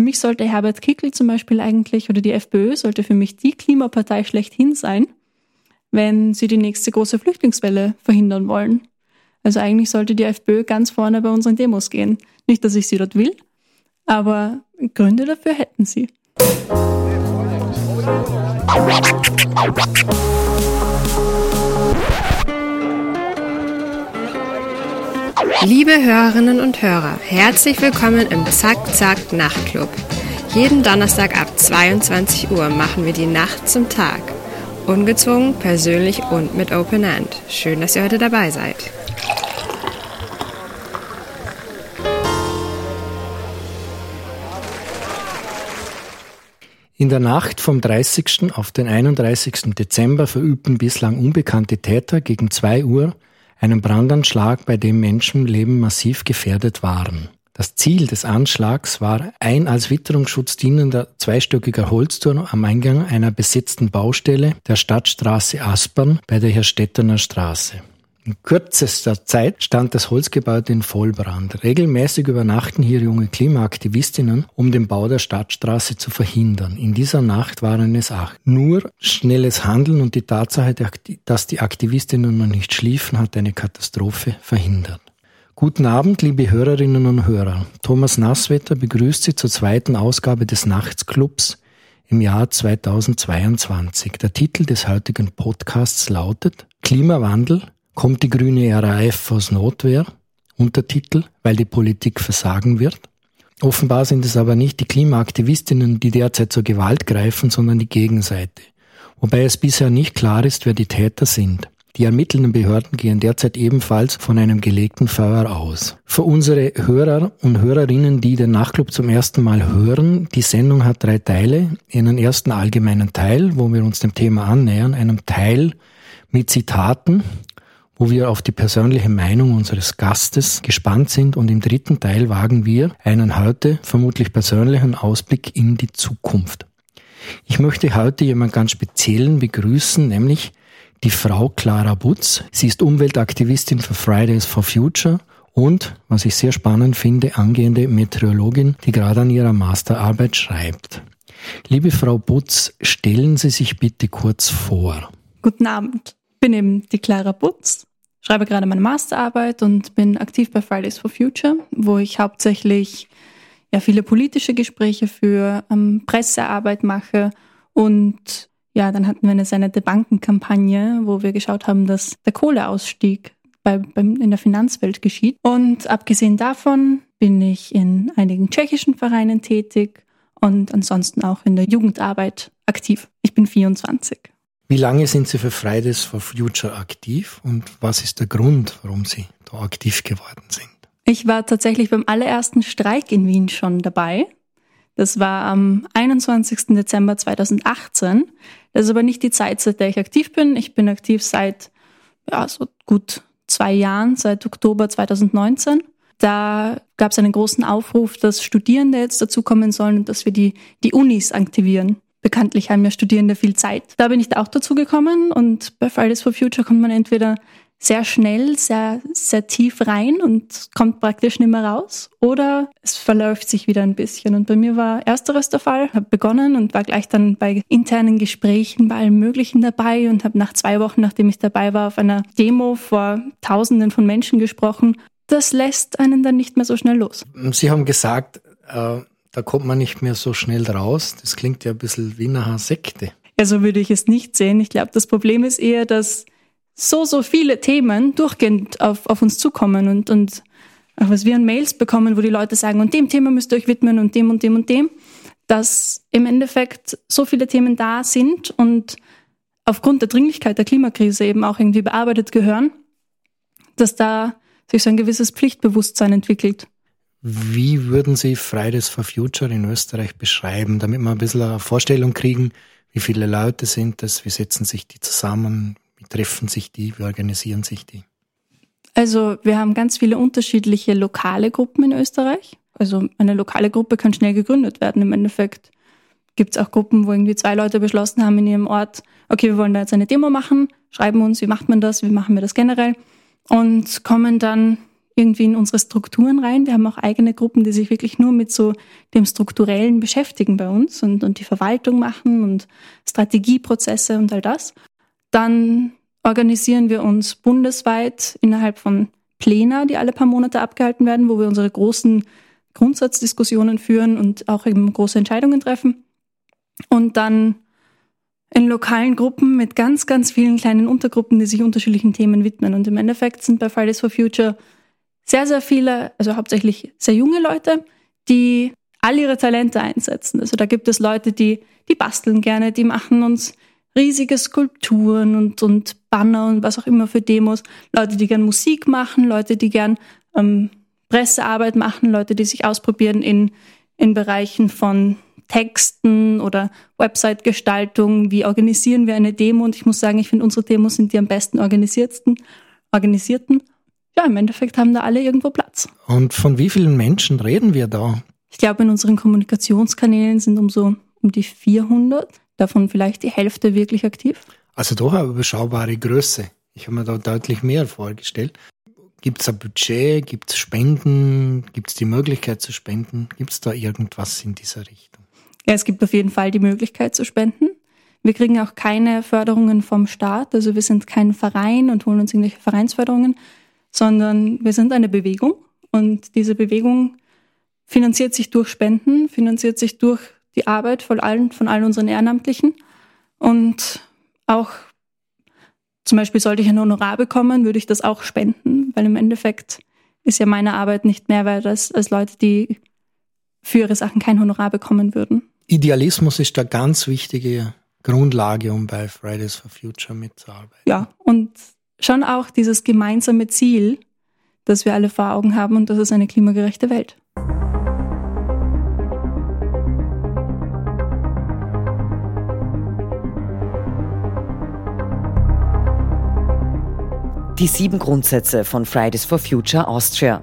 Für mich sollte Herbert Kickl zum Beispiel eigentlich oder die FPÖ sollte für mich die Klimapartei schlechthin sein, wenn sie die nächste große Flüchtlingswelle verhindern wollen. Also eigentlich sollte die FPÖ ganz vorne bei unseren Demos gehen. Nicht, dass ich sie dort will, aber Gründe dafür hätten sie. Liebe Hörerinnen und Hörer, herzlich willkommen im Zack Zack Nachtclub. Jeden Donnerstag ab 22 Uhr machen wir die Nacht zum Tag. Ungezwungen, persönlich und mit Open End. Schön, dass ihr heute dabei seid. In der Nacht vom 30. auf den 31. Dezember verübten bislang unbekannte Täter gegen 2 Uhr einen Brandanschlag, bei dem Menschenleben massiv gefährdet waren. Das Ziel des Anschlags war ein als Witterungsschutz dienender zweistöckiger Holzturm am Eingang einer besetzten Baustelle der Stadtstraße Aspern bei der Herrstettener Straße. In kürzester Zeit stand das Holzgebäude in Vollbrand. Regelmäßig übernachten hier junge Klimaaktivistinnen, um den Bau der Stadtstraße zu verhindern. In dieser Nacht waren es acht. Nur schnelles Handeln und die Tatsache, dass die Aktivistinnen noch nicht schliefen, hat eine Katastrophe verhindert. Guten Abend, liebe Hörerinnen und Hörer. Thomas Nasswetter begrüßt Sie zur zweiten Ausgabe des Nachtsclubs im Jahr 2022. Der Titel des heutigen Podcasts lautet Klimawandel, kommt die grüne RAF aus Notwehr, Untertitel, weil die Politik versagen wird. Offenbar sind es aber nicht die Klimaaktivistinnen, die derzeit zur Gewalt greifen, sondern die Gegenseite. Wobei es bisher nicht klar ist, wer die Täter sind. Die ermittelnden Behörden gehen derzeit ebenfalls von einem gelegten Feuer aus. Für unsere Hörer und Hörerinnen, die den Nachtclub zum ersten Mal hören, die Sendung hat drei Teile. Einen ersten allgemeinen Teil, wo wir uns dem Thema annähern, einem Teil mit Zitaten wo wir auf die persönliche Meinung unseres Gastes gespannt sind und im dritten Teil wagen wir einen heute vermutlich persönlichen Ausblick in die Zukunft. Ich möchte heute jemand ganz speziellen begrüßen, nämlich die Frau Clara Butz. Sie ist Umweltaktivistin für Fridays for Future und, was ich sehr spannend finde, angehende Meteorologin, die gerade an ihrer Masterarbeit schreibt. Liebe Frau Butz, stellen Sie sich bitte kurz vor. Guten Abend. Ich bin eben die Clara Butz, schreibe gerade meine Masterarbeit und bin aktiv bei Fridays for Future, wo ich hauptsächlich ja viele politische Gespräche für ähm, Pressearbeit mache und ja, dann hatten wir eine sehr nette Bankenkampagne, wo wir geschaut haben, dass der Kohleausstieg bei, beim, in der Finanzwelt geschieht. Und abgesehen davon bin ich in einigen tschechischen Vereinen tätig und ansonsten auch in der Jugendarbeit aktiv. Ich bin 24. Wie lange sind Sie für Fridays for Future aktiv und was ist der Grund, warum Sie da aktiv geworden sind? Ich war tatsächlich beim allerersten Streik in Wien schon dabei. Das war am 21. Dezember 2018. Das ist aber nicht die Zeit, seit der ich aktiv bin. Ich bin aktiv seit ja, so gut zwei Jahren, seit Oktober 2019. Da gab es einen großen Aufruf, dass Studierende jetzt dazukommen sollen und dass wir die, die Unis aktivieren bekanntlich haben ja Studierende viel Zeit. Da bin ich auch dazu gekommen und bei Fridays for Future kommt man entweder sehr schnell, sehr, sehr tief rein und kommt praktisch nicht mehr raus oder es verläuft sich wieder ein bisschen. Und bei mir war ersteres der Fall, habe begonnen und war gleich dann bei internen Gesprächen bei allem Möglichen dabei und habe nach zwei Wochen, nachdem ich dabei war, auf einer Demo vor Tausenden von Menschen gesprochen. Das lässt einen dann nicht mehr so schnell los. Sie haben gesagt, äh da kommt man nicht mehr so schnell raus. Das klingt ja ein bisschen wie eine Sekte. Ja, so würde ich es nicht sehen. Ich glaube, das Problem ist eher, dass so, so viele Themen durchgehend auf, auf uns zukommen und, und auch was wir an Mails bekommen, wo die Leute sagen, und dem Thema müsst ihr euch widmen und dem und dem und dem, dass im Endeffekt so viele Themen da sind und aufgrund der Dringlichkeit der Klimakrise eben auch irgendwie bearbeitet gehören, dass da sich so ein gewisses Pflichtbewusstsein entwickelt. Wie würden Sie Fridays for Future in Österreich beschreiben, damit wir ein bisschen eine Vorstellung kriegen, wie viele Leute sind das, wie setzen sich die zusammen, wie treffen sich die, wie organisieren sich die? Also wir haben ganz viele unterschiedliche lokale Gruppen in Österreich. Also eine lokale Gruppe kann schnell gegründet werden. Im Endeffekt gibt es auch Gruppen, wo irgendwie zwei Leute beschlossen haben in ihrem Ort, okay, wir wollen da jetzt eine Demo machen, schreiben uns, wie macht man das, wie machen wir das generell und kommen dann irgendwie in unsere Strukturen rein. Wir haben auch eigene Gruppen, die sich wirklich nur mit so dem Strukturellen beschäftigen bei uns und, und die Verwaltung machen und Strategieprozesse und all das. Dann organisieren wir uns bundesweit innerhalb von Pläne, die alle paar Monate abgehalten werden, wo wir unsere großen Grundsatzdiskussionen führen und auch eben große Entscheidungen treffen. Und dann in lokalen Gruppen mit ganz, ganz vielen kleinen Untergruppen, die sich unterschiedlichen Themen widmen. Und im Endeffekt sind bei Fridays for Future sehr, sehr viele, also hauptsächlich sehr junge Leute, die all ihre Talente einsetzen. Also da gibt es Leute, die, die basteln gerne, die machen uns riesige Skulpturen und, und Banner und was auch immer für Demos. Leute, die gern Musik machen, Leute, die gern ähm, Pressearbeit machen, Leute, die sich ausprobieren in, in Bereichen von Texten oder Website-Gestaltung, wie organisieren wir eine Demo. Und ich muss sagen, ich finde, unsere Demos sind die am besten organisierten. organisierten. Ja, im Endeffekt haben da alle irgendwo Platz. Und von wie vielen Menschen reden wir da? Ich glaube, in unseren Kommunikationskanälen sind um so um die 400, davon vielleicht die Hälfte wirklich aktiv. Also doch eine überschaubare Größe. Ich habe mir da deutlich mehr vorgestellt. Gibt es ein Budget? Gibt es Spenden? Gibt es die Möglichkeit zu spenden? Gibt es da irgendwas in dieser Richtung? Ja, es gibt auf jeden Fall die Möglichkeit zu spenden. Wir kriegen auch keine Förderungen vom Staat. Also wir sind kein Verein und holen uns irgendwelche Vereinsförderungen, sondern wir sind eine Bewegung. Und diese Bewegung finanziert sich durch Spenden, finanziert sich durch die Arbeit von allen, von allen unseren Ehrenamtlichen. Und auch zum Beispiel sollte ich ein Honorar bekommen, würde ich das auch spenden, weil im Endeffekt ist ja meine Arbeit nicht mehr wert als, als Leute, die für ihre Sachen kein Honorar bekommen würden. Idealismus ist da ganz wichtige Grundlage, um bei Fridays for Future mitzuarbeiten. Ja, und schon auch dieses gemeinsame Ziel, das wir alle vor Augen haben, und das ist eine klimagerechte Welt. Die sieben Grundsätze von Fridays for Future Austria.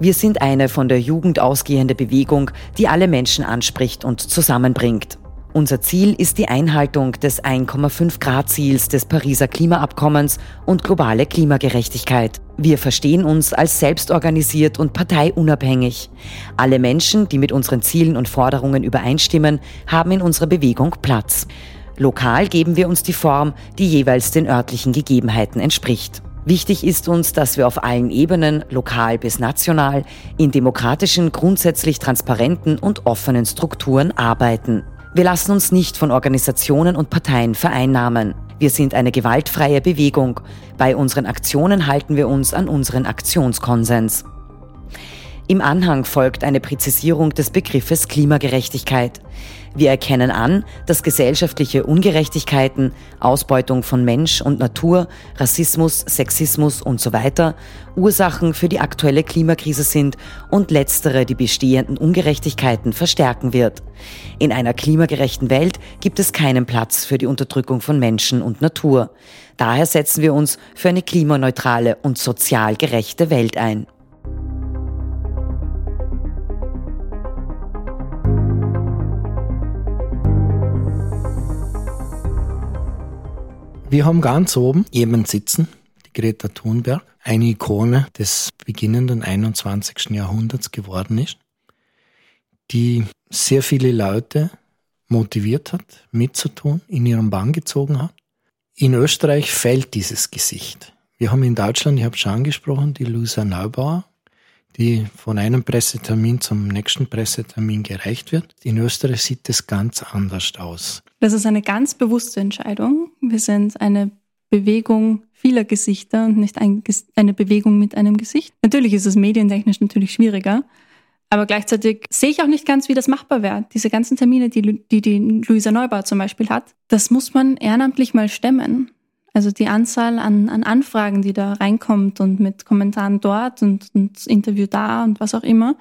Wir sind eine von der Jugend ausgehende Bewegung, die alle Menschen anspricht und zusammenbringt. Unser Ziel ist die Einhaltung des 1,5 Grad Ziels des Pariser Klimaabkommens und globale Klimagerechtigkeit. Wir verstehen uns als selbstorganisiert und parteiunabhängig. Alle Menschen, die mit unseren Zielen und Forderungen übereinstimmen, haben in unserer Bewegung Platz. Lokal geben wir uns die Form, die jeweils den örtlichen Gegebenheiten entspricht. Wichtig ist uns, dass wir auf allen Ebenen, lokal bis national, in demokratischen, grundsätzlich transparenten und offenen Strukturen arbeiten. Wir lassen uns nicht von Organisationen und Parteien vereinnahmen. Wir sind eine gewaltfreie Bewegung. Bei unseren Aktionen halten wir uns an unseren Aktionskonsens. Im Anhang folgt eine Präzisierung des Begriffes Klimagerechtigkeit. Wir erkennen an, dass gesellschaftliche Ungerechtigkeiten, Ausbeutung von Mensch und Natur, Rassismus, Sexismus und so weiter Ursachen für die aktuelle Klimakrise sind und letztere die bestehenden Ungerechtigkeiten verstärken wird. In einer klimagerechten Welt gibt es keinen Platz für die Unterdrückung von Menschen und Natur. Daher setzen wir uns für eine klimaneutrale und sozial gerechte Welt ein. Wir haben ganz oben jemanden sitzen, die Greta Thunberg, eine Ikone des beginnenden 21. Jahrhunderts geworden ist, die sehr viele Leute motiviert hat, mitzutun, in ihren Bann gezogen hat. In Österreich fällt dieses Gesicht. Wir haben in Deutschland, ich habe es schon angesprochen, die Luisa Neubauer, die von einem Pressetermin zum nächsten Pressetermin gereicht wird. In Österreich sieht es ganz anders aus. Das ist eine ganz bewusste Entscheidung. Wir sind eine Bewegung vieler Gesichter und nicht ein, eine Bewegung mit einem Gesicht. Natürlich ist es medientechnisch natürlich schwieriger, aber gleichzeitig sehe ich auch nicht ganz, wie das machbar wäre. Diese ganzen Termine, die, die die Luisa Neubauer zum Beispiel hat, das muss man ehrenamtlich mal stemmen. Also die Anzahl an, an Anfragen, die da reinkommt und mit Kommentaren dort und, und Interview da und was auch immer,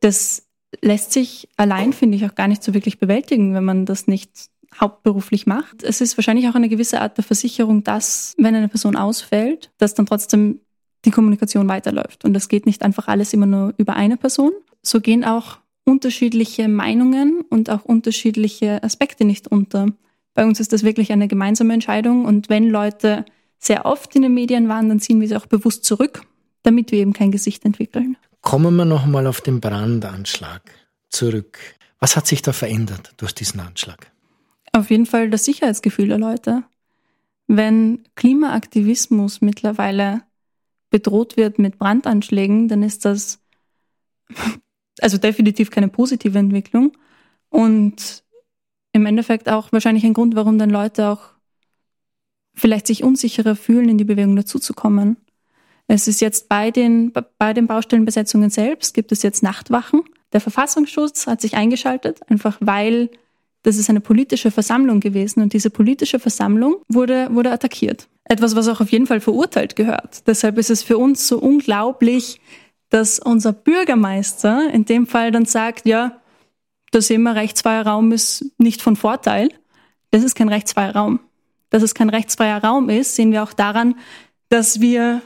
das lässt sich allein, finde ich, auch gar nicht so wirklich bewältigen, wenn man das nicht hauptberuflich macht. Es ist wahrscheinlich auch eine gewisse Art der Versicherung, dass, wenn eine Person ausfällt, dass dann trotzdem die Kommunikation weiterläuft. Und das geht nicht einfach alles immer nur über eine Person. So gehen auch unterschiedliche Meinungen und auch unterschiedliche Aspekte nicht unter. Bei uns ist das wirklich eine gemeinsame Entscheidung und wenn Leute sehr oft in den Medien waren, dann ziehen wir sie auch bewusst zurück, damit wir eben kein Gesicht entwickeln. Kommen wir nochmal auf den Brandanschlag zurück. Was hat sich da verändert durch diesen Anschlag? Auf jeden Fall das Sicherheitsgefühl der Leute. Wenn Klimaaktivismus mittlerweile bedroht wird mit Brandanschlägen, dann ist das also definitiv keine positive Entwicklung und im Endeffekt auch wahrscheinlich ein Grund, warum dann Leute auch vielleicht sich unsicherer fühlen, in die Bewegung dazuzukommen. Es ist jetzt bei den, bei den Baustellenbesetzungen selbst gibt es jetzt Nachtwachen. Der Verfassungsschutz hat sich eingeschaltet, einfach weil das ist eine politische Versammlung gewesen und diese politische Versammlung wurde, wurde attackiert. Etwas, was auch auf jeden Fall verurteilt gehört. Deshalb ist es für uns so unglaublich, dass unser Bürgermeister in dem Fall dann sagt, ja, das immer rechtsfreier Raum ist nicht von Vorteil. Das ist kein rechtsfreier Raum. Dass es kein rechtsfreier Raum ist, sehen wir auch daran, dass wir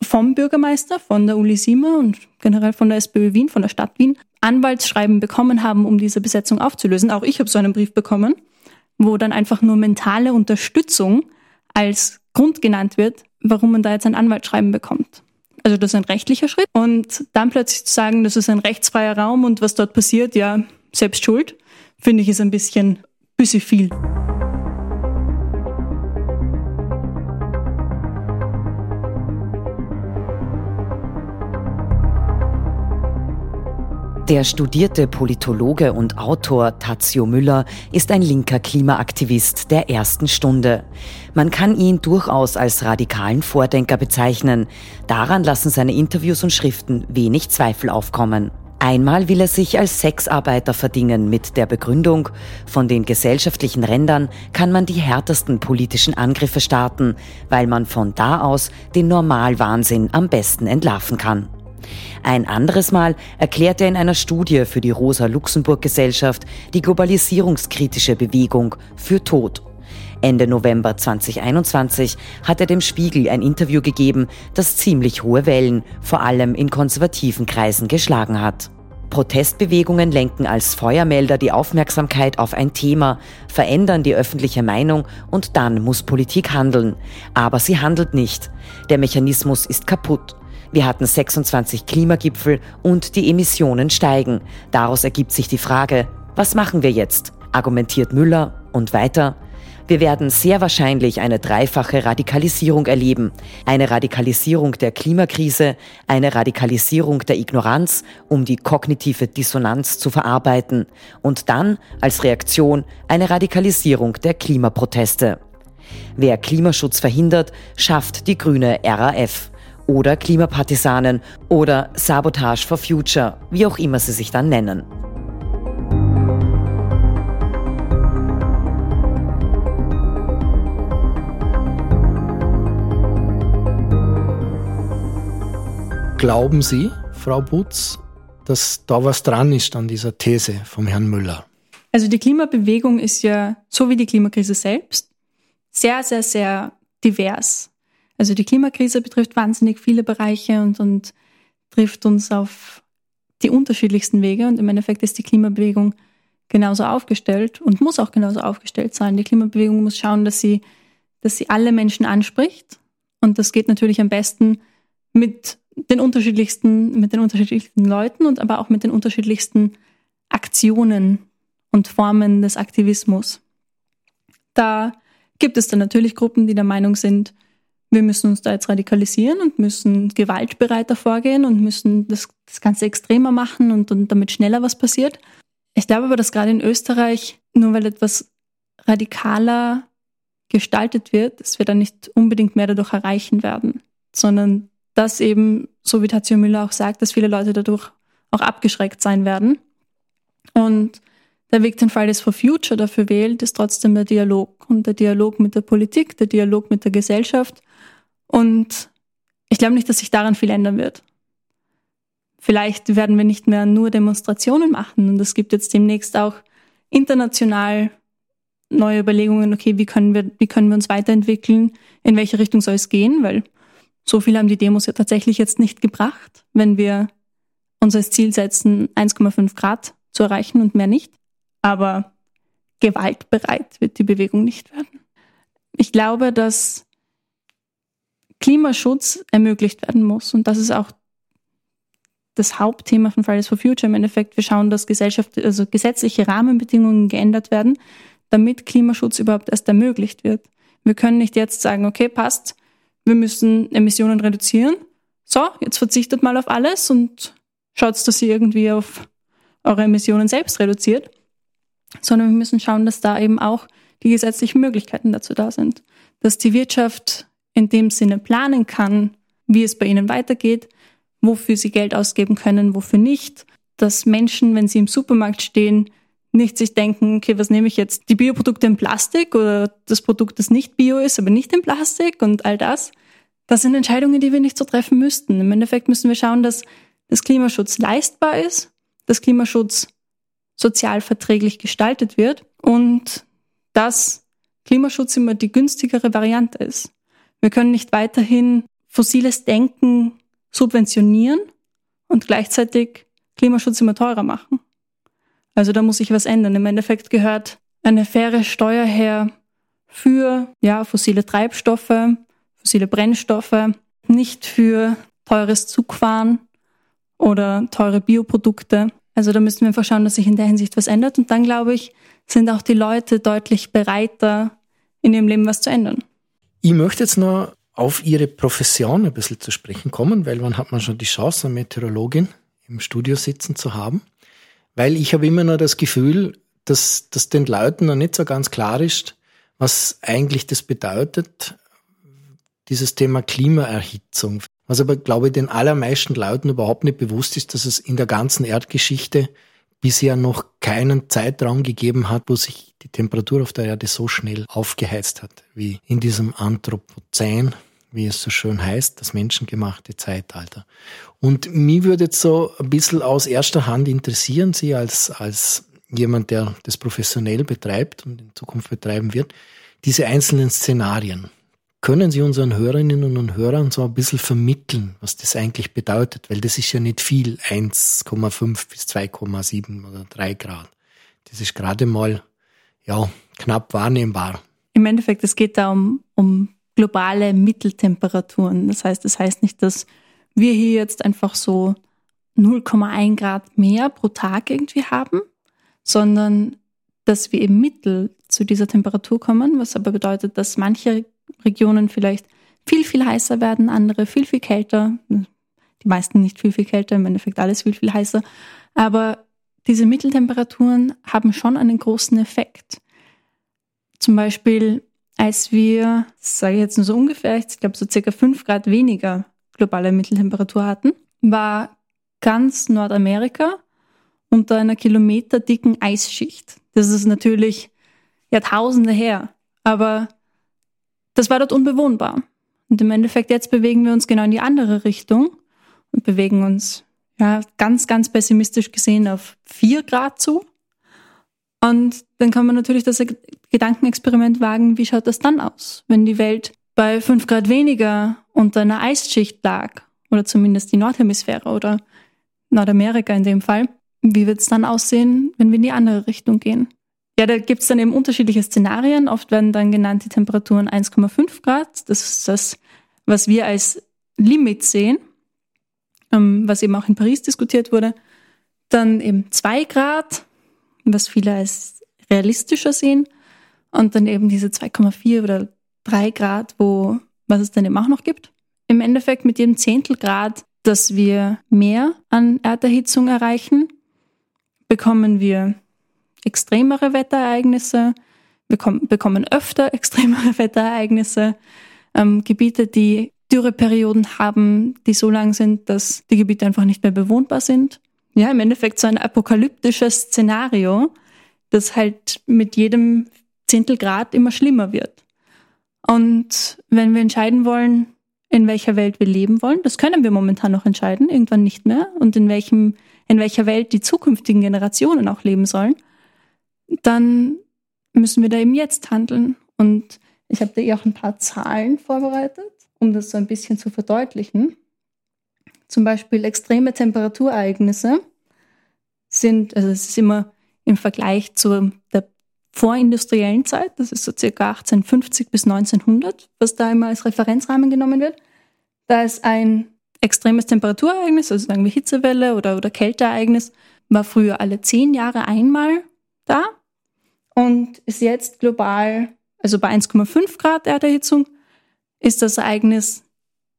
vom Bürgermeister, von der Uli Siemer und generell von der SPÖ Wien, von der Stadt Wien, Anwaltsschreiben bekommen haben, um diese Besetzung aufzulösen. Auch ich habe so einen Brief bekommen, wo dann einfach nur mentale Unterstützung als Grund genannt wird, warum man da jetzt ein Anwaltsschreiben bekommt. Also das ist ein rechtlicher Schritt. Und dann plötzlich zu sagen, das ist ein rechtsfreier Raum und was dort passiert, ja, selbst schuld, finde ich ist ein bisschen, bisschen viel. Der studierte Politologe und Autor Tazio Müller ist ein linker Klimaaktivist der ersten Stunde. Man kann ihn durchaus als radikalen Vordenker bezeichnen. Daran lassen seine Interviews und Schriften wenig Zweifel aufkommen. Einmal will er sich als Sexarbeiter verdingen mit der Begründung, von den gesellschaftlichen Rändern kann man die härtesten politischen Angriffe starten, weil man von da aus den Normalwahnsinn am besten entlarven kann. Ein anderes Mal erklärt er in einer Studie für die Rosa-Luxemburg-Gesellschaft die globalisierungskritische Bewegung für tot. Ende November 2021 hat er dem Spiegel ein Interview gegeben, das ziemlich hohe Wellen, vor allem in konservativen Kreisen, geschlagen hat. Protestbewegungen lenken als Feuermelder die Aufmerksamkeit auf ein Thema, verändern die öffentliche Meinung und dann muss Politik handeln. Aber sie handelt nicht. Der Mechanismus ist kaputt. Wir hatten 26 Klimagipfel und die Emissionen steigen. Daraus ergibt sich die Frage, was machen wir jetzt? Argumentiert Müller und weiter. Wir werden sehr wahrscheinlich eine dreifache Radikalisierung erleben. Eine Radikalisierung der Klimakrise, eine Radikalisierung der Ignoranz, um die kognitive Dissonanz zu verarbeiten und dann als Reaktion eine Radikalisierung der Klimaproteste. Wer Klimaschutz verhindert, schafft die grüne RAF oder Klimapartisanen oder Sabotage for Future, wie auch immer sie sich dann nennen. Glauben Sie, Frau Butz, dass da was dran ist an dieser These vom Herrn Müller? Also die Klimabewegung ist ja, so wie die Klimakrise selbst, sehr, sehr, sehr divers. Also die Klimakrise betrifft wahnsinnig viele Bereiche und, und trifft uns auf die unterschiedlichsten Wege. Und im Endeffekt ist die Klimabewegung genauso aufgestellt und muss auch genauso aufgestellt sein. Die Klimabewegung muss schauen, dass sie, dass sie alle Menschen anspricht. Und das geht natürlich am besten mit den unterschiedlichsten, mit den unterschiedlichsten Leuten und aber auch mit den unterschiedlichsten Aktionen und Formen des Aktivismus. Da gibt es dann natürlich Gruppen, die der Meinung sind, wir müssen uns da jetzt radikalisieren und müssen gewaltbereiter vorgehen und müssen das, das Ganze extremer machen und, und damit schneller was passiert. Ich glaube aber, dass gerade in Österreich, nur weil etwas radikaler gestaltet wird, dass wir dann nicht unbedingt mehr dadurch erreichen werden, sondern dass eben, so wie Tatio Müller auch sagt, dass viele Leute dadurch auch abgeschreckt sein werden. Und der Weg, den Fridays for Future dafür wählt, ist trotzdem der Dialog. Und der Dialog mit der Politik, der Dialog mit der Gesellschaft. Und ich glaube nicht, dass sich daran viel ändern wird. Vielleicht werden wir nicht mehr nur Demonstrationen machen. Und es gibt jetzt demnächst auch international neue Überlegungen, okay, wie können wir, wie können wir uns weiterentwickeln, in welche Richtung soll es gehen, weil so viel haben die Demos ja tatsächlich jetzt nicht gebracht, wenn wir uns als Ziel setzen, 1,5 Grad zu erreichen und mehr nicht. Aber gewaltbereit wird die Bewegung nicht werden. Ich glaube, dass Klimaschutz ermöglicht werden muss. Und das ist auch das Hauptthema von Fridays for Future im Endeffekt. Wir schauen, dass Gesellschaft, also gesetzliche Rahmenbedingungen geändert werden, damit Klimaschutz überhaupt erst ermöglicht wird. Wir können nicht jetzt sagen, okay, passt, wir müssen Emissionen reduzieren. So, jetzt verzichtet mal auf alles und schaut, dass ihr irgendwie auf eure Emissionen selbst reduziert, sondern wir müssen schauen, dass da eben auch die gesetzlichen Möglichkeiten dazu da sind. Dass die Wirtschaft in dem Sinne planen kann, wie es bei ihnen weitergeht, wofür sie Geld ausgeben können, wofür nicht. Dass Menschen, wenn sie im Supermarkt stehen, nicht sich denken, okay, was nehme ich jetzt? Die Bioprodukte in Plastik oder das Produkt, das nicht Bio ist, aber nicht in Plastik und all das. Das sind Entscheidungen, die wir nicht so treffen müssten. Im Endeffekt müssen wir schauen, dass das Klimaschutz leistbar ist, dass Klimaschutz sozial verträglich gestaltet wird und dass Klimaschutz immer die günstigere Variante ist. Wir können nicht weiterhin fossiles Denken subventionieren und gleichzeitig Klimaschutz immer teurer machen. Also da muss sich was ändern. Im Endeffekt gehört eine faire Steuer her für ja, fossile Treibstoffe, fossile Brennstoffe, nicht für teures Zugfahren oder teure Bioprodukte. Also da müssen wir einfach schauen, dass sich in der Hinsicht was ändert. Und dann, glaube ich, sind auch die Leute deutlich bereiter, in ihrem Leben was zu ändern. Ich möchte jetzt noch auf Ihre Profession ein bisschen zu sprechen kommen, weil wann hat man schon die Chance, eine Meteorologin im Studio sitzen zu haben? Weil ich habe immer noch das Gefühl, dass, dass den Leuten noch nicht so ganz klar ist, was eigentlich das bedeutet, dieses Thema Klimaerhitzung. Was aber, glaube ich, den allermeisten Leuten überhaupt nicht bewusst ist, dass es in der ganzen Erdgeschichte bisher noch keinen Zeitraum gegeben hat, wo sich die Temperatur auf der Erde so schnell aufgeheizt hat, wie in diesem Anthropozän, wie es so schön heißt, das menschengemachte Zeitalter. Und mich würde jetzt so ein bisschen aus erster Hand interessieren, Sie als, als jemand, der das professionell betreibt und in Zukunft betreiben wird, diese einzelnen Szenarien. Können Sie unseren Hörerinnen und Hörern so ein bisschen vermitteln, was das eigentlich bedeutet? Weil das ist ja nicht viel, 1,5 bis 2,7 oder 3 Grad. Das ist gerade mal, ja, knapp wahrnehmbar. Im Endeffekt, es geht da um, um globale Mitteltemperaturen. Das heißt, das heißt nicht, dass wir hier jetzt einfach so 0,1 Grad mehr pro Tag irgendwie haben, sondern dass wir im Mittel zu dieser Temperatur kommen, was aber bedeutet, dass manche Regionen vielleicht viel, viel heißer werden, andere viel, viel kälter. Die meisten nicht viel, viel kälter, im Endeffekt alles viel, viel heißer. Aber diese Mitteltemperaturen haben schon einen großen Effekt. Zum Beispiel, als wir, sage ich jetzt nur so ungefähr, ich glaube so circa fünf Grad weniger globale Mitteltemperatur hatten, war ganz Nordamerika unter einer kilometerdicken Eisschicht. Das ist natürlich Jahrtausende her, aber das war dort unbewohnbar. Und im Endeffekt jetzt bewegen wir uns genau in die andere Richtung und bewegen uns ja ganz, ganz pessimistisch gesehen auf vier Grad zu. Und dann kann man natürlich das Gedankenexperiment wagen, wie schaut das dann aus, wenn die Welt bei fünf Grad weniger unter einer Eisschicht lag, oder zumindest die Nordhemisphäre oder Nordamerika in dem Fall. Wie wird es dann aussehen, wenn wir in die andere Richtung gehen? Ja, da gibt es dann eben unterschiedliche Szenarien. Oft werden dann genannt die Temperaturen 1,5 Grad. Das ist das, was wir als Limit sehen, ähm, was eben auch in Paris diskutiert wurde. Dann eben 2 Grad, was viele als realistischer sehen. Und dann eben diese 2,4 oder 3 Grad, wo, was es dann eben auch noch gibt. Im Endeffekt mit jedem Zehntelgrad, dass wir mehr an Erderhitzung erreichen, bekommen wir extremere Wetterereignisse, bekommen öfter extremere Wetterereignisse, ähm, Gebiete, die Dürreperioden haben, die so lang sind, dass die Gebiete einfach nicht mehr bewohnbar sind. Ja, im Endeffekt so ein apokalyptisches Szenario, das halt mit jedem Zehntelgrad immer schlimmer wird. Und wenn wir entscheiden wollen, in welcher Welt wir leben wollen, das können wir momentan noch entscheiden, irgendwann nicht mehr, und in welchem, in welcher Welt die zukünftigen Generationen auch leben sollen, dann müssen wir da eben jetzt handeln. Und ich habe da eh auch ein paar Zahlen vorbereitet, um das so ein bisschen zu verdeutlichen. Zum Beispiel extreme Temperaturereignisse sind, also es ist immer im Vergleich zu der vorindustriellen Zeit, das ist so circa 1850 bis 1900, was da immer als Referenzrahmen genommen wird. Da ist ein extremes Temperaturereignis, also sagen wir Hitzewelle oder, oder Kälteereignis, war früher alle zehn Jahre einmal da und ist jetzt global, also bei 1,5 Grad Erderhitzung, ist das Ereignis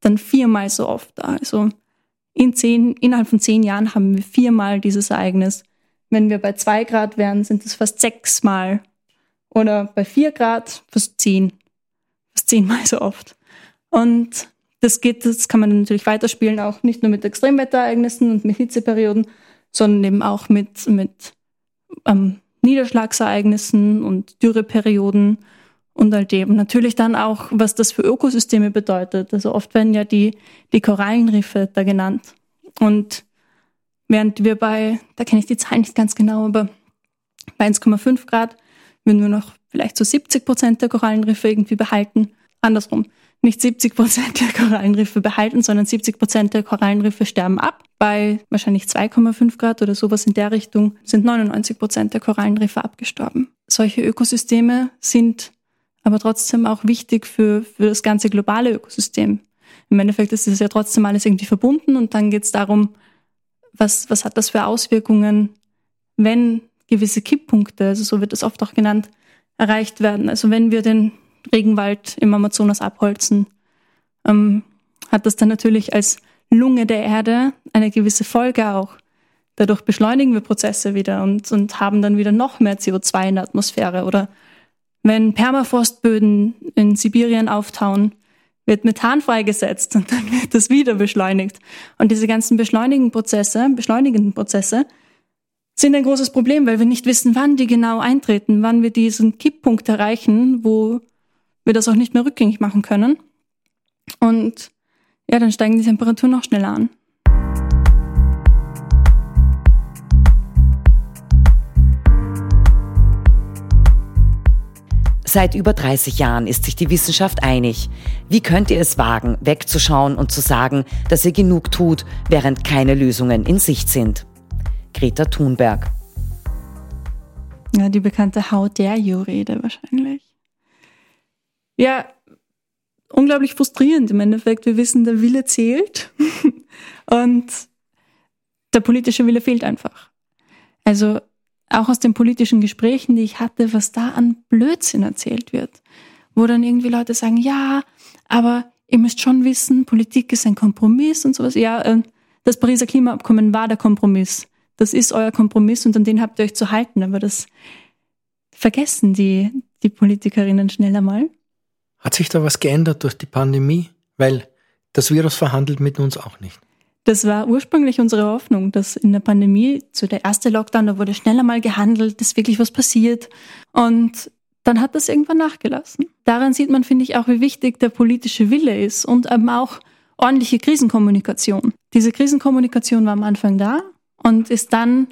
dann viermal so oft da. Also in zehn, innerhalb von zehn Jahren haben wir viermal dieses Ereignis. Wenn wir bei zwei Grad wären, sind es fast sechsmal. Oder bei vier Grad fast zehn. Fast zehnmal so oft. Und das geht, das kann man natürlich weiterspielen, auch nicht nur mit Extremwetterereignissen und mit Hitzeperioden, sondern eben auch mit, mit ähm, Niederschlagsereignissen und Dürreperioden und all dem. Natürlich dann auch, was das für Ökosysteme bedeutet. Also oft werden ja die, die Korallenriffe da genannt. Und während wir bei, da kenne ich die Zahlen nicht ganz genau, aber bei 1,5 Grad würden wir noch vielleicht so 70 Prozent der Korallenriffe irgendwie behalten. Andersrum, nicht 70 Prozent der Korallenriffe behalten, sondern 70 Prozent der Korallenriffe sterben ab. Bei wahrscheinlich 2,5 Grad oder sowas in der Richtung sind 99 Prozent der Korallenriffe abgestorben. Solche Ökosysteme sind aber trotzdem auch wichtig für, für das ganze globale Ökosystem. Im Endeffekt ist es ja trotzdem alles irgendwie verbunden und dann geht es darum, was, was hat das für Auswirkungen, wenn gewisse Kipppunkte, also so wird es oft auch genannt, erreicht werden. Also wenn wir den Regenwald im Amazonas abholzen, ähm, hat das dann natürlich als Lunge der Erde eine gewisse Folge auch. Dadurch beschleunigen wir Prozesse wieder und, und haben dann wieder noch mehr CO2 in der Atmosphäre. Oder wenn Permafrostböden in Sibirien auftauen, wird Methan freigesetzt und dann wird das wieder beschleunigt. Und diese ganzen beschleunigenden Prozesse, beschleunigenden Prozesse, sind ein großes Problem, weil wir nicht wissen, wann die genau eintreten, wann wir diesen Kipppunkt erreichen, wo wir das auch nicht mehr rückgängig machen können. Und ja, dann steigen die Temperaturen noch schneller an. Seit über 30 Jahren ist sich die Wissenschaft einig. Wie könnt ihr es wagen, wegzuschauen und zu sagen, dass ihr genug tut, während keine Lösungen in Sicht sind? Greta Thunberg. Ja, die bekannte How dare you Rede wahrscheinlich. Ja, unglaublich frustrierend im Endeffekt. Wir wissen, der Wille zählt und der politische Wille fehlt einfach. Also auch aus den politischen Gesprächen, die ich hatte, was da an Blödsinn erzählt wird, wo dann irgendwie Leute sagen, ja, aber ihr müsst schon wissen, Politik ist ein Kompromiss und sowas. Ja, äh, das Pariser Klimaabkommen war der Kompromiss. Das ist euer Kompromiss und an den habt ihr euch zu halten. Aber das vergessen die, die Politikerinnen schneller mal. Hat sich da was geändert durch die Pandemie? Weil das Virus verhandelt mit uns auch nicht. Das war ursprünglich unsere Hoffnung, dass in der Pandemie, so der erste Lockdown, da wurde schneller mal gehandelt, dass wirklich was passiert. Und dann hat das irgendwann nachgelassen. Daran sieht man, finde ich, auch, wie wichtig der politische Wille ist und eben auch ordentliche Krisenkommunikation. Diese Krisenkommunikation war am Anfang da und ist dann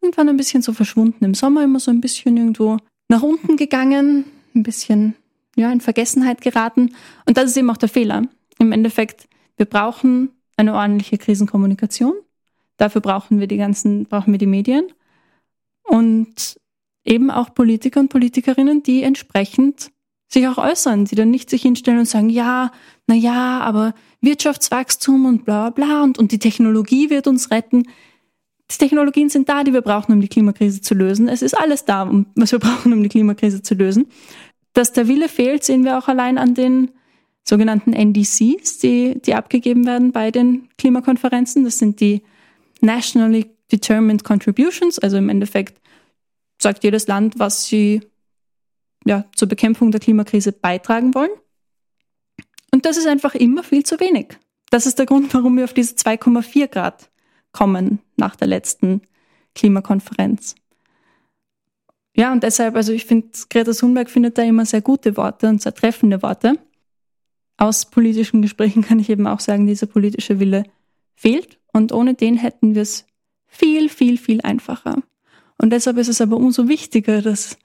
irgendwann ein bisschen so verschwunden. Im Sommer immer so ein bisschen irgendwo nach unten gegangen, ein bisschen ja, in Vergessenheit geraten. Und das ist eben auch der Fehler. Im Endeffekt, wir brauchen eine ordentliche Krisenkommunikation. Dafür brauchen wir die ganzen, brauchen wir die Medien. Und eben auch Politiker und Politikerinnen, die entsprechend sich auch äußern, die dann nicht sich hinstellen und sagen, ja, na ja, aber Wirtschaftswachstum und bla bla und, und die Technologie wird uns retten. Die Technologien sind da, die wir brauchen, um die Klimakrise zu lösen. Es ist alles da, was wir brauchen, um die Klimakrise zu lösen. Dass der Wille fehlt, sehen wir auch allein an den sogenannten NDCs, die, die abgegeben werden bei den Klimakonferenzen. Das sind die Nationally Determined Contributions, also im Endeffekt sagt jedes Land, was sie ja, zur Bekämpfung der Klimakrise beitragen wollen. Und das ist einfach immer viel zu wenig. Das ist der Grund, warum wir auf diese 2,4 Grad kommen nach der letzten Klimakonferenz. Ja, und deshalb, also ich finde, Greta Thunberg findet da immer sehr gute Worte und sehr treffende Worte. Aus politischen Gesprächen kann ich eben auch sagen, dieser politische Wille fehlt und ohne den hätten wir es viel, viel, viel einfacher. Und deshalb ist es aber umso wichtiger, dass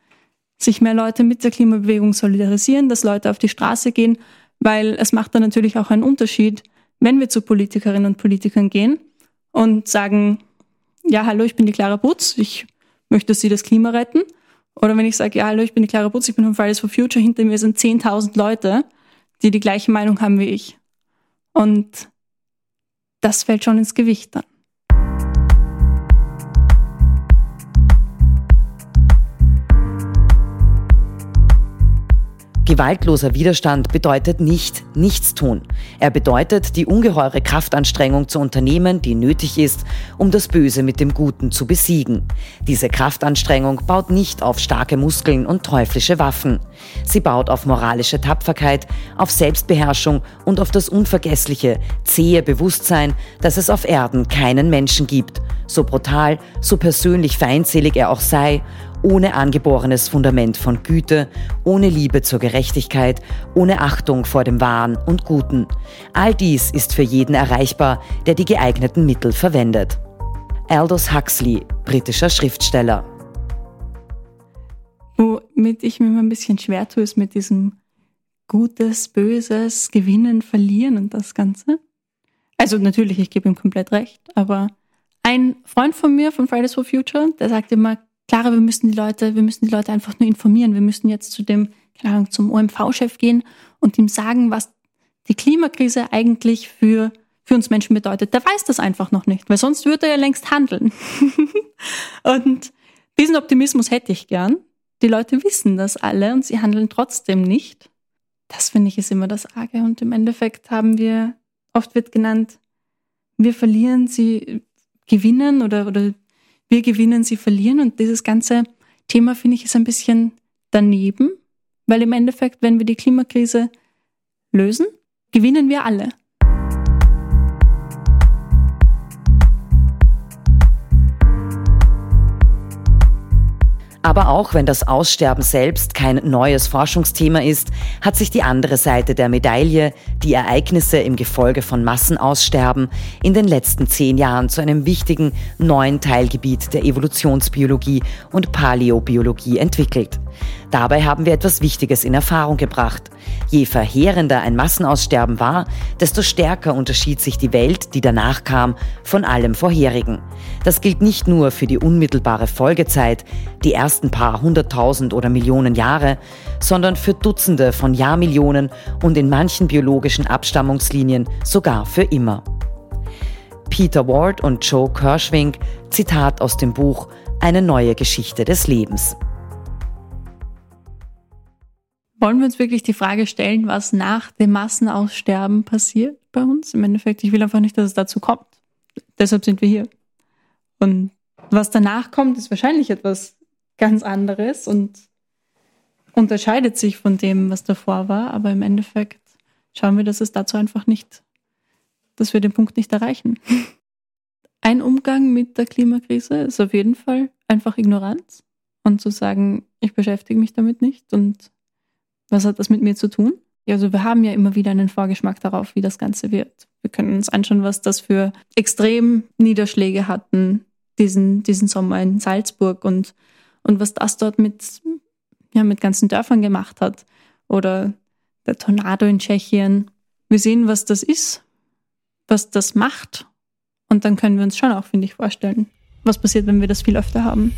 sich mehr Leute mit der Klimabewegung solidarisieren, dass Leute auf die Straße gehen, weil es macht dann natürlich auch einen Unterschied, wenn wir zu Politikerinnen und Politikern gehen und sagen, ja, hallo, ich bin die Clara Butz, ich möchte, dass Sie das Klima retten. Oder wenn ich sage, ja, hallo, ich bin die Clara Butz, ich bin von Fridays for Future, hinter mir sind 10.000 Leute, die die gleiche Meinung haben wie ich. Und das fällt schon ins Gewicht dann. Gewaltloser Widerstand bedeutet nicht nichts tun. Er bedeutet, die ungeheure Kraftanstrengung zu unternehmen, die nötig ist, um das Böse mit dem Guten zu besiegen. Diese Kraftanstrengung baut nicht auf starke Muskeln und teuflische Waffen. Sie baut auf moralische Tapferkeit, auf Selbstbeherrschung und auf das unvergessliche, zähe Bewusstsein, dass es auf Erden keinen Menschen gibt, so brutal, so persönlich feindselig er auch sei ohne angeborenes Fundament von Güte, ohne Liebe zur Gerechtigkeit, ohne Achtung vor dem Wahren und Guten. All dies ist für jeden erreichbar, der die geeigneten Mittel verwendet. Aldous Huxley, britischer Schriftsteller. Womit ich mir immer ein bisschen schwer tue, ist mit diesem Gutes, Böses, Gewinnen, Verlieren und das Ganze. Also natürlich, ich gebe ihm komplett recht, aber ein Freund von mir von Fridays for Future, der sagt immer, Clara, wir müssen die Leute, wir müssen die Leute einfach nur informieren. Wir müssen jetzt zu dem, keine Ahnung, zum OMV-Chef gehen und ihm sagen, was die Klimakrise eigentlich für, für uns Menschen bedeutet. Der weiß das einfach noch nicht, weil sonst würde er ja längst handeln. und diesen Optimismus hätte ich gern. Die Leute wissen das alle und sie handeln trotzdem nicht. Das finde ich ist immer das Arge. Und im Endeffekt haben wir, oft wird genannt, wir verlieren, sie gewinnen oder, oder wir gewinnen, sie verlieren. Und dieses ganze Thema, finde ich, ist ein bisschen daneben, weil im Endeffekt, wenn wir die Klimakrise lösen, gewinnen wir alle. Aber auch wenn das Aussterben selbst kein neues Forschungsthema ist, hat sich die andere Seite der Medaille, die Ereignisse im Gefolge von Massenaussterben, in den letzten zehn Jahren zu einem wichtigen neuen Teilgebiet der Evolutionsbiologie und Paläobiologie entwickelt. Dabei haben wir etwas Wichtiges in Erfahrung gebracht. Je verheerender ein Massenaussterben war, desto stärker unterschied sich die Welt, die danach kam, von allem vorherigen. Das gilt nicht nur für die unmittelbare Folgezeit, die ersten paar hunderttausend oder Millionen Jahre, sondern für Dutzende von Jahrmillionen und in manchen biologischen Abstammungslinien sogar für immer. Peter Ward und Joe Kirschwink, Zitat aus dem Buch Eine neue Geschichte des Lebens. Wollen wir uns wirklich die Frage stellen, was nach dem Massenaussterben passiert bei uns? Im Endeffekt, ich will einfach nicht, dass es dazu kommt. Deshalb sind wir hier. Und was danach kommt, ist wahrscheinlich etwas ganz anderes und unterscheidet sich von dem, was davor war. Aber im Endeffekt schauen wir, dass es dazu einfach nicht, dass wir den Punkt nicht erreichen. Ein Umgang mit der Klimakrise ist auf jeden Fall einfach Ignoranz und zu sagen, ich beschäftige mich damit nicht und was hat das mit mir zu tun? Also wir haben ja immer wieder einen Vorgeschmack darauf, wie das Ganze wird. Wir können uns anschauen, was das für extrem Niederschläge hatten diesen, diesen Sommer in Salzburg und, und was das dort mit, ja, mit ganzen Dörfern gemacht hat. Oder der Tornado in Tschechien. Wir sehen, was das ist, was das macht. Und dann können wir uns schon auch, finde ich, vorstellen, was passiert, wenn wir das viel öfter haben.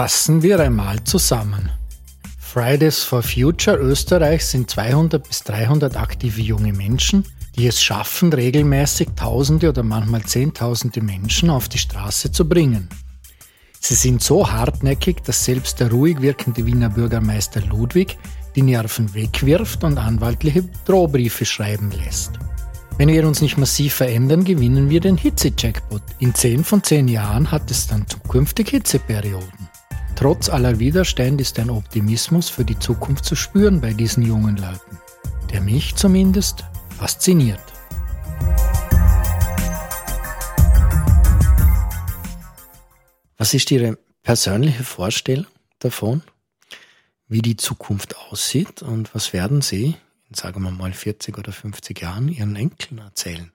Fassen wir einmal zusammen. Fridays for Future Österreich sind 200 bis 300 aktive junge Menschen, die es schaffen, regelmäßig Tausende oder manchmal Zehntausende Menschen auf die Straße zu bringen. Sie sind so hartnäckig, dass selbst der ruhig wirkende Wiener Bürgermeister Ludwig die Nerven wegwirft und anwaltliche Drohbriefe schreiben lässt. Wenn wir uns nicht massiv verändern, gewinnen wir den Hitze-Jackpot. In 10 von 10 Jahren hat es dann zukünftig Hitzeperioden. Trotz aller Widerstände ist ein Optimismus für die Zukunft zu spüren bei diesen jungen Leuten, der mich zumindest fasziniert. Was ist Ihre persönliche Vorstellung davon, wie die Zukunft aussieht und was werden Sie in, sagen wir mal, 40 oder 50 Jahren Ihren Enkeln erzählen?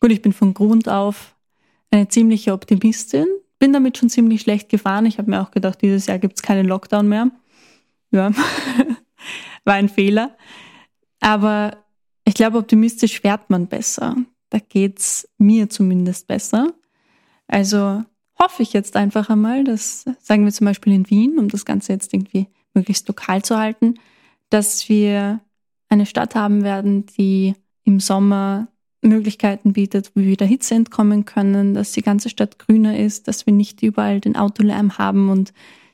Gut, ich bin von Grund auf eine ziemliche Optimistin bin damit schon ziemlich schlecht gefahren. Ich habe mir auch gedacht, dieses Jahr gibt es keinen Lockdown mehr. Ja, war ein Fehler. Aber ich glaube, optimistisch fährt man besser. Da geht's mir zumindest besser. Also hoffe ich jetzt einfach einmal, dass, sagen wir zum Beispiel in Wien, um das Ganze jetzt irgendwie möglichst lokal zu halten, dass wir eine Stadt haben werden, die im Sommer Möglichkeiten bietet, wie wir der Hitze entkommen können, dass die ganze Stadt grüner ist, dass wir nicht überall den Autolärm haben und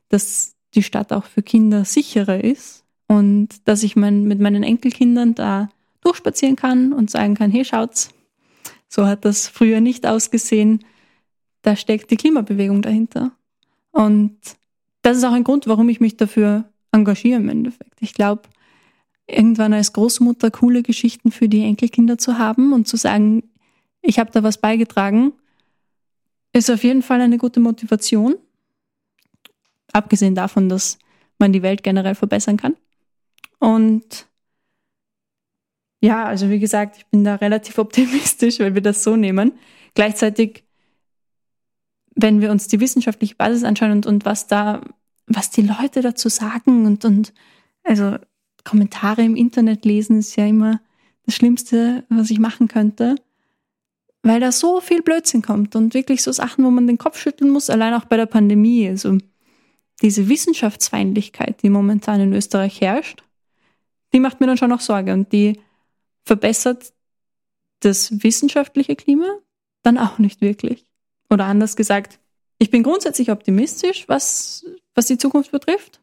dass die Stadt auch für Kinder sicherer ist und dass ich mein, mit meinen Enkelkindern da durchspazieren kann und sagen kann, hey, schaut's, so hat das früher nicht ausgesehen. Da steckt die Klimabewegung dahinter. Und das ist auch ein Grund, warum ich mich dafür engagiere im Endeffekt. Ich glaube, irgendwann als Großmutter coole Geschichten für die Enkelkinder zu haben und zu sagen, ich habe da was beigetragen, ist auf jeden Fall eine gute Motivation. Abgesehen davon, dass man die Welt generell verbessern kann. Und ja, also wie gesagt, ich bin da relativ optimistisch, weil wir das so nehmen. Gleichzeitig, wenn wir uns die wissenschaftliche Basis anschauen und, und was da, was die Leute dazu sagen und, und also Kommentare im Internet lesen ist ja immer das Schlimmste, was ich machen könnte, weil da so viel Blödsinn kommt und wirklich so Sachen, wo man den Kopf schütteln muss, allein auch bei der Pandemie. Also diese Wissenschaftsfeindlichkeit, die momentan in Österreich herrscht, die macht mir dann schon auch Sorge und die verbessert das wissenschaftliche Klima dann auch nicht wirklich. Oder anders gesagt, ich bin grundsätzlich optimistisch, was, was die Zukunft betrifft.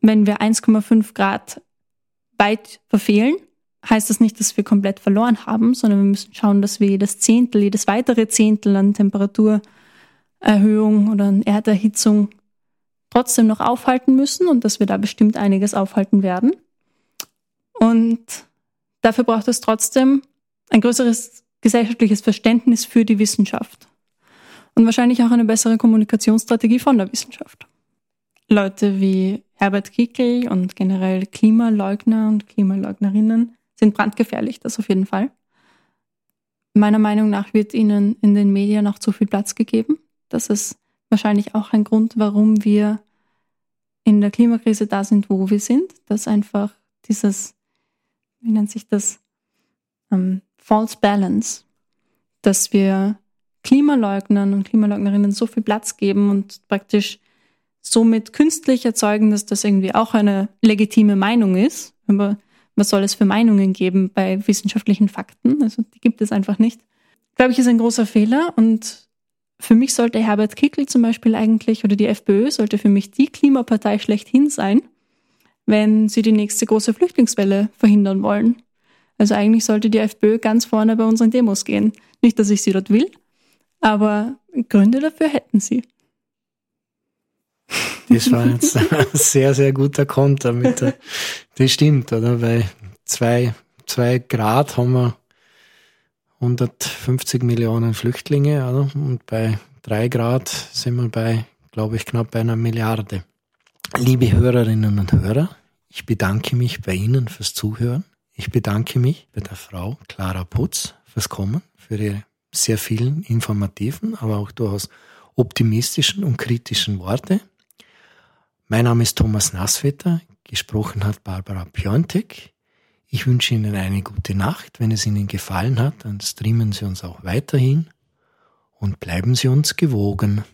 Wenn wir 1,5 Grad weit verfehlen, heißt das nicht, dass wir komplett verloren haben, sondern wir müssen schauen, dass wir jedes Zehntel, jedes weitere Zehntel an Temperaturerhöhung oder an Erderhitzung trotzdem noch aufhalten müssen und dass wir da bestimmt einiges aufhalten werden. Und dafür braucht es trotzdem ein größeres gesellschaftliches Verständnis für die Wissenschaft und wahrscheinlich auch eine bessere Kommunikationsstrategie von der Wissenschaft. Leute wie Herbert Kickl und generell Klimaleugner und Klimaleugnerinnen sind brandgefährlich, das auf jeden Fall. Meiner Meinung nach wird ihnen in den Medien auch zu viel Platz gegeben. Das ist wahrscheinlich auch ein Grund, warum wir in der Klimakrise da sind, wo wir sind, dass einfach dieses, wie nennt sich das, ähm, False Balance, dass wir Klimaleugnern und Klimaleugnerinnen so viel Platz geben und praktisch somit künstlich erzeugen, dass das irgendwie auch eine legitime Meinung ist. Aber was soll es für Meinungen geben bei wissenschaftlichen Fakten? Also die gibt es einfach nicht. Glaube ich, ist ein großer Fehler und für mich sollte Herbert Kickl zum Beispiel eigentlich oder die FPÖ sollte für mich die Klimapartei schlechthin sein, wenn sie die nächste große Flüchtlingswelle verhindern wollen. Also eigentlich sollte die FPÖ ganz vorne bei unseren Demos gehen. Nicht, dass ich sie dort will, aber Gründe dafür hätten sie. Das war jetzt ein sehr, sehr guter Konter mit der, das stimmt, oder? Weil zwei, zwei Grad haben wir 150 Millionen Flüchtlinge, oder? Und bei drei Grad sind wir bei, glaube ich, knapp einer Milliarde. Liebe Hörerinnen und Hörer, ich bedanke mich bei Ihnen fürs Zuhören. Ich bedanke mich bei der Frau Clara Putz fürs Kommen, für ihre sehr vielen informativen, aber auch durchaus optimistischen und kritischen Worte. Mein Name ist Thomas Nasswetter, gesprochen hat Barbara Piontek. Ich wünsche Ihnen eine gute Nacht. Wenn es Ihnen gefallen hat, dann streamen Sie uns auch weiterhin und bleiben Sie uns gewogen.